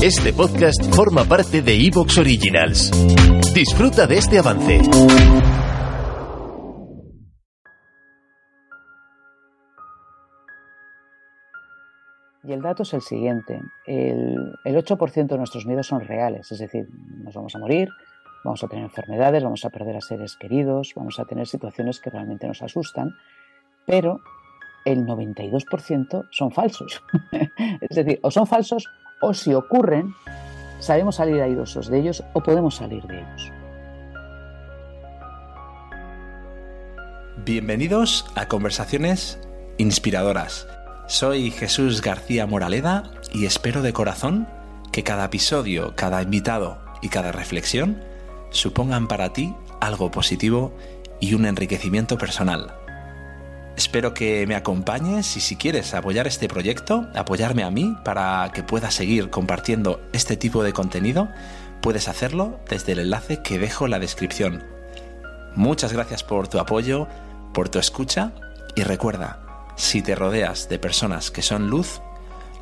Este podcast forma parte de Evox Originals. Disfruta de este avance. Y el dato es el siguiente. El, el 8% de nuestros miedos son reales, es decir, nos vamos a morir, vamos a tener enfermedades, vamos a perder a seres queridos, vamos a tener situaciones que realmente nos asustan, pero el 92% son falsos. es decir, o son falsos o si ocurren, sabemos salir airosos de ellos o podemos salir de ellos. Bienvenidos a Conversaciones Inspiradoras. Soy Jesús García Moraleda y espero de corazón que cada episodio, cada invitado y cada reflexión supongan para ti algo positivo y un enriquecimiento personal. Espero que me acompañes y si quieres apoyar este proyecto, apoyarme a mí para que pueda seguir compartiendo este tipo de contenido, puedes hacerlo desde el enlace que dejo en la descripción. Muchas gracias por tu apoyo, por tu escucha y recuerda, si te rodeas de personas que son luz,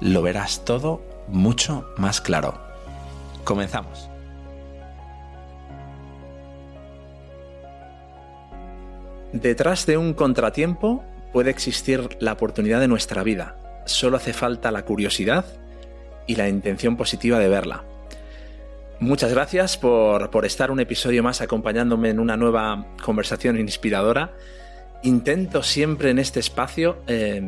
lo verás todo mucho más claro. Comenzamos. Detrás de un contratiempo puede existir la oportunidad de nuestra vida. Solo hace falta la curiosidad y la intención positiva de verla. Muchas gracias por, estar un episodio más acompañándome en una nueva conversación inspiradora. Intento siempre en este espacio eh,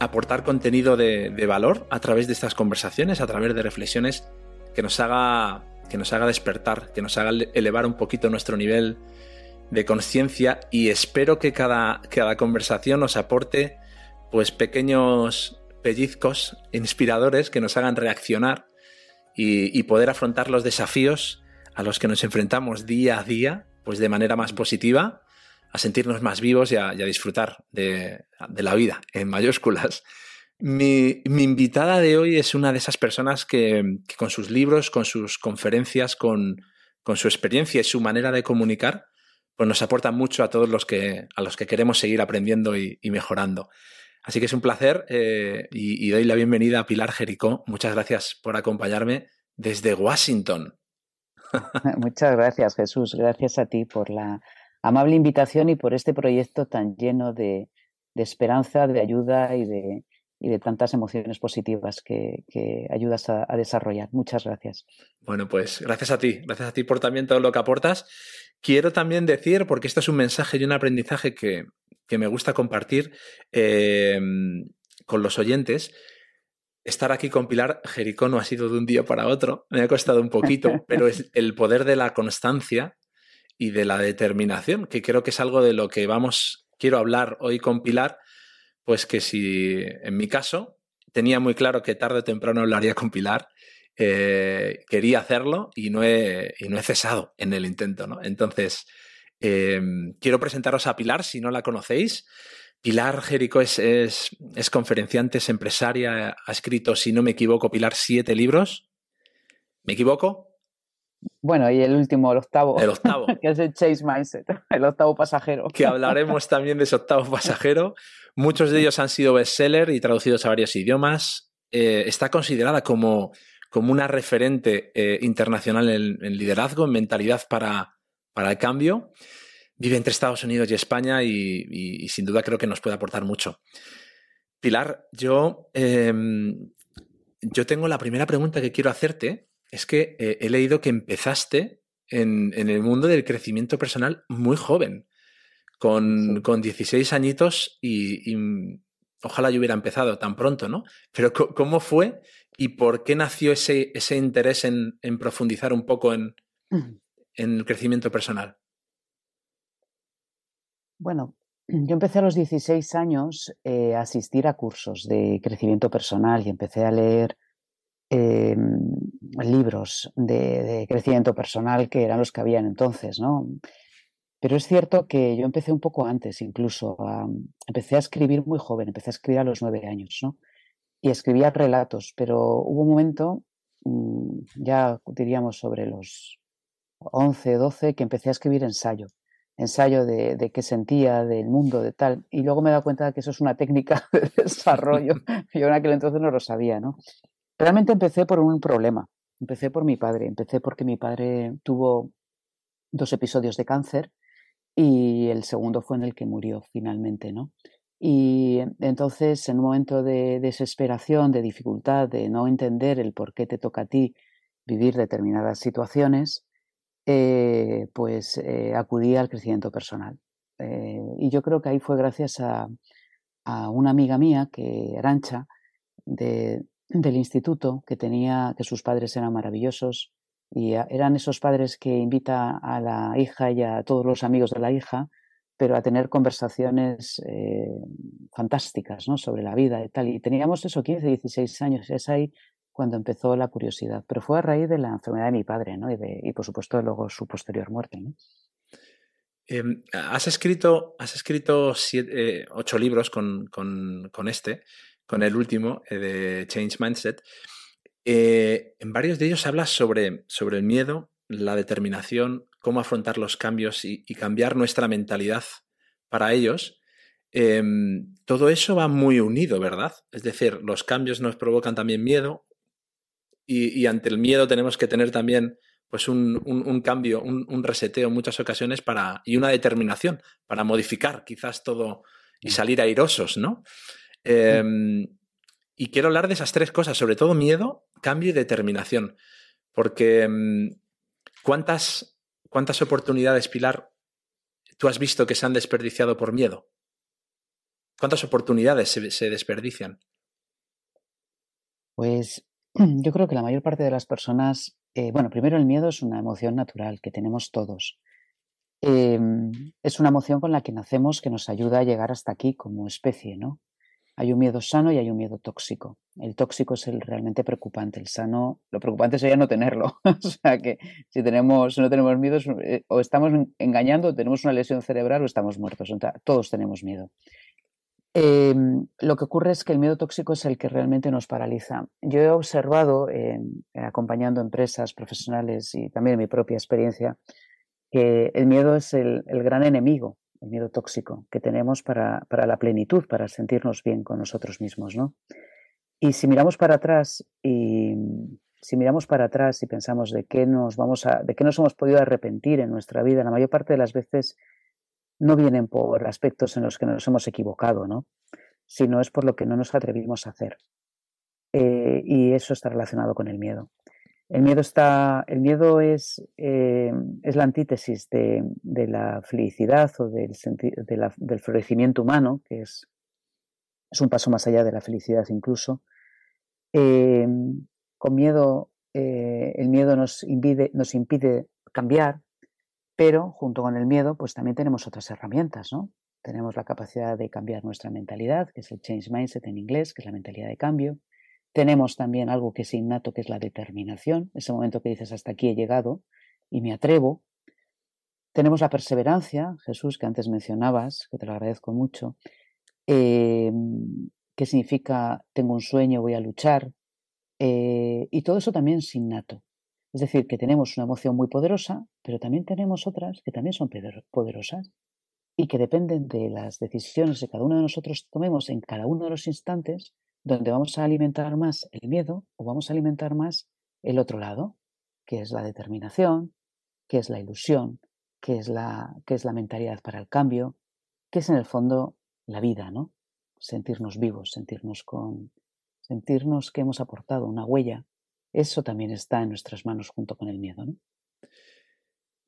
aportar contenido de, de, valor a través de estas conversaciones, a través de reflexiones que nos haga, que nos haga despertar, que nos haga elevar un poquito nuestro nivel de conciencia y espero que cada, cada conversación nos aporte pues pequeños pellizcos inspiradores que nos hagan reaccionar y, poder afrontar los desafíos a los que nos enfrentamos día a día pues de manera más positiva, a sentirnos más vivos y a, disfrutar de, la vida en mayúsculas. Mi, invitada de hoy es una de esas personas que, con sus libros, con sus conferencias, con, con su experiencia y su manera de comunicar, pues nos aporta mucho a todos los que, a los que queremos seguir aprendiendo y, mejorando. Así que es un placer eh, y, doy la bienvenida a Pilar Jericó. Muchas gracias por acompañarme desde Washington. Muchas gracias, Jesús. Gracias a ti por la amable invitación y por este proyecto tan lleno de, esperanza, de ayuda y de, y de tantas emociones positivas que, ayudas a, a, desarrollar. Muchas gracias. Bueno, pues gracias a ti, gracias a ti por también todo lo que aportas Quiero también decir, porque esto es un mensaje y un aprendizaje que, me gusta compartir em, con los oyentes, estar aquí con Pilar Jericó no ha sido de un día para otro, me ha costado un poquito, pero es el poder de la constancia y de la determinación, que creo que es algo de lo que vamos, quiero hablar hoy con Pilar, pues que si en mi caso tenía muy claro que tarde o temprano hablaría con Pilar eh, quería hacerlo y no, he, no he cesado en el intento, ¿no? Entonces, em, quiero presentaros a Pilar, si no la conocéis. Pilar Jerico es, es, conferenciante, es empresaria, ha escrito, si no me equivoco, Pilar, siete libros. ¿Me equivoco? Bueno, y el último, el octavo. El octavo. que es el Chase Mindset, el octavo pasajero. Que hablaremos también de ese octavo pasajero. Muchos de ellos han sido bestseller y traducidos a varios idiomas. Eh, está considerada como como una referente eh, internacional en, liderazgo, en mentalidad para, para, el cambio. Vive entre Estados Unidos y España y, sin duda creo que nos puede aportar mucho. Pilar, yo, em, yo tengo la primera pregunta que quiero hacerte. Es que eh, he leído que empezaste en, el mundo del crecimiento personal muy joven, con, con 16 añitos y, ojalá yo hubiera empezado tan pronto, ¿no? Pero ¿cómo fue y por qué nació ese, ese interés en, profundizar un poco en, el crecimiento personal? Bueno, yo empecé a los 16 años eh, a asistir a cursos de crecimiento personal y empecé a leer em, libros de, de, crecimiento personal que eran los que habían entonces, ¿no? Pero es cierto que yo empecé un poco antes, incluso. empecé a escribir muy joven, empecé a escribir a los nueve años, ¿no? Y escribía relatos, pero hubo un momento, mm, ya diríamos sobre los 11, 12, que empecé a escribir ensayo. Ensayo de, de qué sentía, del mundo, de tal. Y luego me he dado cuenta de que eso es una técnica de desarrollo. yo en aquel entonces no lo sabía, ¿no? Realmente empecé por un problema. empecé por mi padre. Empecé porque mi padre tuvo dos episodios de cáncer y el segundo fue en el que murió finalmente, ¿no? Y entonces, en un momento de desesperación, de dificultad, de no entender el por qué te toca a ti vivir determinadas situaciones, eh, pues eh, acudí al crecimiento personal. Eh, y yo creo que ahí fue gracias a, una amiga mía, que Arancha, de, del instituto, que tenía, que sus padres eran maravillosos, y eran esos padres que invita a la hija y a todos los amigos de la hija, pero a tener conversaciones fantásticas ¿no? sobre la vida y tal. Y teníamos eso, 15, 16 años, es ahí cuando empezó la curiosidad, pero fue a raíz de la enfermedad de mi padre, ¿no? Y, por supuesto luego su posterior muerte. Em, has escrito, has escrito eh, ocho libros con, este, con el último eh, de Change Mindset. Eh, en varios de ellos hablas sobre, sobre el miedo, la determinación, cómo afrontar los cambios y, y cambiar nuestra mentalidad para ellos. Em, todo eso va muy unido, ¿verdad? Es decir, los cambios nos provocan también miedo, y, ante el miedo tenemos que tener también pues un, cambio, un, reseteo en muchas ocasiones para, y una determinación para modificar quizás todo y salir airosos, ¿no? Em, y quiero hablar de esas tres cosas, sobre todo miedo, cambio y determinación, porque em, ¿cuántas, ¿cuántas oportunidades, Pilar, tú has visto que se han desperdiciado por miedo? ¿Cuántas oportunidades se, desperdician? Pues Yo creo que la mayor parte de las personas, eh, bueno, primero el miedo es una emoción natural que tenemos todos. Em, es una emoción con la que nacemos que nos ayuda a llegar hasta aquí como especie, ¿no? Hay un miedo sano y hay un miedo tóxico. El tóxico es el realmente preocupante. El sano, lo preocupante sería no tenerlo. o sea que si tenemos, no tenemos miedo, eh, o estamos engañando, tenemos una lesión cerebral o estamos muertos. todos tenemos miedo. Em, lo que ocurre es que el miedo tóxico es el que realmente nos paraliza. Yo he observado, acompañando empresas profesionales y también mi propia experiencia, que el miedo es el, gran enemigo, el miedo tóxico que tenemos para, la plenitud, para sentirnos bien con nosotros mismos. ¿no? Y si miramos para atrás y si miramos para atrás y pensamos de qué nos vamos de qué nos hemos podido arrepentir en nuestra vida, la mayor parte de las veces no vienen por aspectos en los que nos hemos equivocado, ¿no? sino es por lo que no nos atrevimos a hacer. Eh, y eso está relacionado con el miedo. El miedo, está, el miedo es, eh, es la antítesis de, la felicidad o del, del florecimiento humano, que es, es, un paso más allá de la felicidad incluso. Eh, con miedo, el miedo nos impide, nos impide cambiar, pero junto con el miedo, pues también tenemos otras herramientas, ¿no? Tenemos la capacidad de cambiar nuestra mentalidad, que es el change mindset en inglés, que es la mentalidad de cambio. Tenemos también algo que es innato, que es la determinación, ese momento que dices hasta aquí he llegado y me atrevo. Tenemos la perseverancia, Jesús, que antes mencionabas, que te lo agradezco mucho, eh, que significa tengo un sueño, voy a luchar. Eh, y todo eso también es innato. Es decir, que tenemos una emoción muy poderosa, pero también tenemos otras que también son poderosas y que dependen de las decisiones que cada uno de nosotros tomemos en cada uno de los instantes, donde vamos a alimentar más el miedo o vamos a alimentar más el otro lado, que es la determinación, que es la ilusión, que es la, que es la mentalidad para el cambio, que es en el fondo la vida, ¿no? Sentirnos vivos, sentirnos con, sentirnos que hemos aportado una huella eso también está en nuestras manos junto con el miedo. ¿no?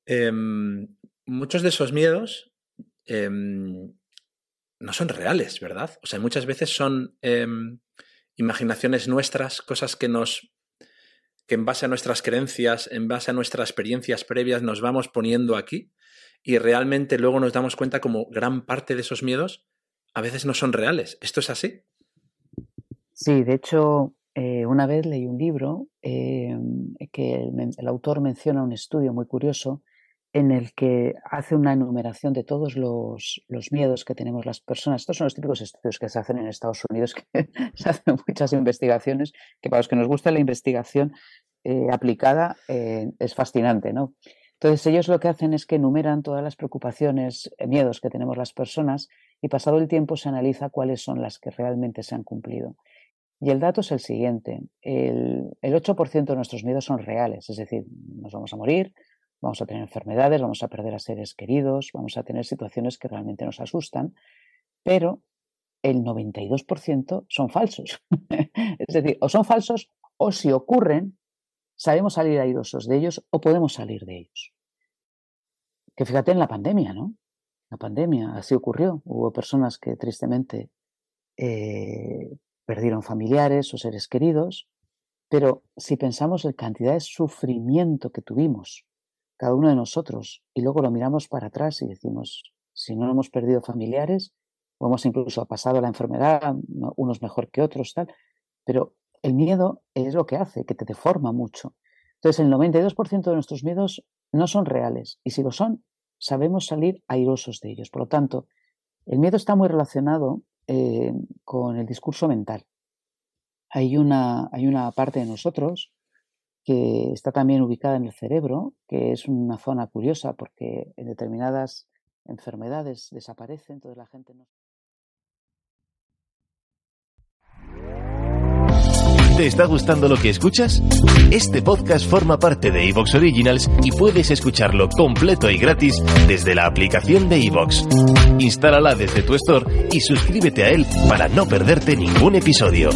Em, muchos de esos miedos em, no son reales, ¿verdad? O sea, muchas veces son em, imaginaciones nuestras, cosas que nos que en base a nuestras creencias, en base a nuestras experiencias previas, nos vamos poniendo aquí y realmente luego nos damos cuenta como gran parte de esos miedos a veces no son reales. ¿Esto es así? Sí, de hecho, eh, una vez leí un libro em, que el, autor menciona un estudio muy curioso en el que hace una enumeración de todos los, miedos que tenemos las personas. Estos son los típicos estudios que se hacen en Estados Unidos, que se hacen muchas investigaciones, que para los que nos gusta la investigación eh, aplicada eh, es fascinante, ¿no? Entonces ellos lo que hacen es que enumeran todas las preocupaciones, miedos que tenemos las personas y pasado el tiempo se analiza cuáles son las que realmente se han cumplido. Y el dato es el siguiente. El, el 8% de nuestros miedos son reales, es decir, nos vamos a morir, vamos a tener enfermedades, vamos a perder a seres queridos, vamos a tener situaciones que realmente nos asustan, pero el 92% son falsos. es decir, o son falsos o si ocurren, sabemos salir airosos de ellos o podemos salir de ellos. Que fíjate en la pandemia, ¿no? La pandemia, así ocurrió. Hubo personas que tristemente eh, perdieron familiares o seres queridos, pero si pensamos en cantidad de sufrimiento que tuvimos cada uno de nosotros y luego lo miramos para atrás y decimos, si no hemos perdido familiares, o hemos incluso pasado la enfermedad, unos mejor que otros, tal, pero el miedo es lo que hace, que te deforma mucho. Entonces, el 92% de nuestros miedos no son reales y si lo son, sabemos salir airosos de ellos. Por lo tanto, el miedo está muy relacionado eh, con el discurso mental. Hay una, hay una parte de nosotros que está también ubicada en el cerebro, que es una zona curiosa porque en determinadas enfermedades desaparece, entonces la gente no. ¿Te está gustando lo que escuchas? Este podcast forma parte de Evox Originals y puedes escucharlo completo y gratis desde la aplicación de Evox. Instálala desde tu store y suscríbete a él para no perderte ningún episodio.